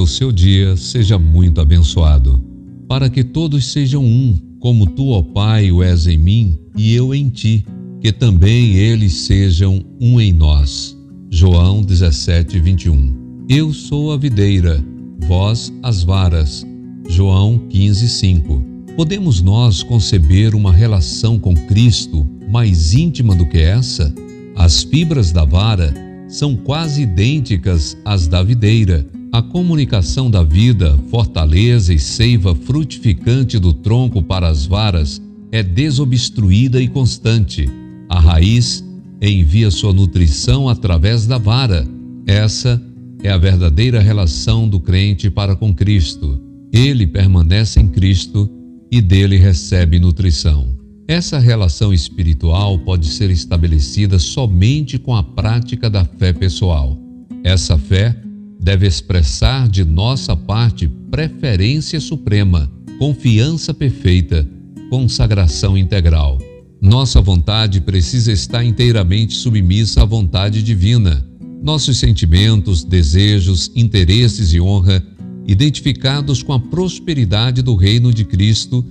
o seu dia seja muito abençoado, para que todos sejam um, como tu, ó Pai, o és em mim e eu em ti, que também eles sejam um em nós. João 17, 21. Eu sou a videira, vós as varas. João 15, 5. Podemos nós conceber uma relação com Cristo mais íntima do que essa? As fibras da vara são quase idênticas às da videira. A comunicação da vida, fortaleza e seiva frutificante do tronco para as varas é desobstruída e constante. A raiz envia sua nutrição através da vara. Essa é a verdadeira relação do crente para com Cristo. Ele permanece em Cristo e dele recebe nutrição. Essa relação espiritual pode ser estabelecida somente com a prática da fé pessoal. Essa fé deve expressar de nossa parte preferência suprema, confiança perfeita, consagração integral. Nossa vontade precisa estar inteiramente submissa à vontade divina. Nossos sentimentos, desejos, interesses e honra, identificados com a prosperidade do reino de Cristo,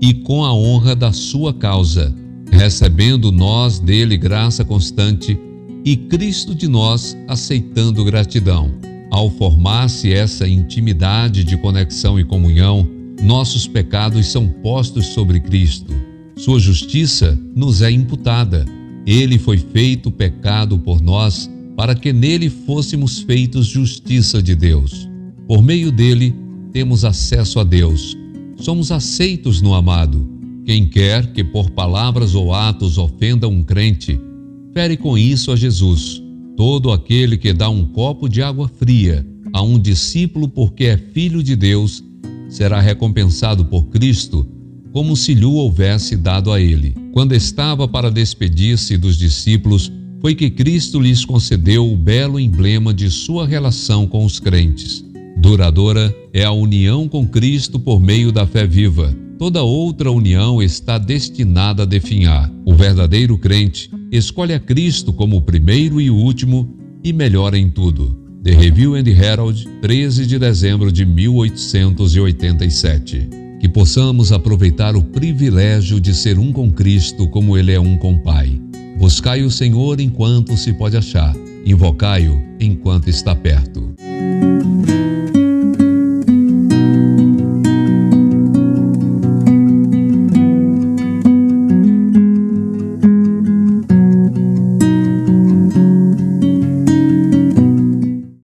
e com a honra da sua causa, recebendo nós dele graça constante e Cristo de nós aceitando gratidão. Ao formar-se essa intimidade de conexão e comunhão, nossos pecados são postos sobre Cristo. Sua justiça nos é imputada. Ele foi feito pecado por nós, para que nele fôssemos feitos justiça de Deus. Por meio dele, temos acesso a Deus somos aceitos no amado. Quem quer que por palavras ou atos ofenda um crente, fere com isso a Jesus. Todo aquele que dá um copo de água fria a um discípulo porque é filho de Deus, será recompensado por Cristo como se lhe houvesse dado a ele. Quando estava para despedir-se dos discípulos, foi que Cristo lhes concedeu o belo emblema de sua relação com os crentes. Duradoura é a união com Cristo por meio da fé viva. Toda outra união está destinada a definhar. O verdadeiro crente escolhe a Cristo como o primeiro e o último e melhor em tudo. The Review and Herald, 13 de dezembro de 1887. Que possamos aproveitar o privilégio de ser um com Cristo como Ele é um com o Pai. Buscai o Senhor enquanto se pode achar, invocai-o enquanto está perto.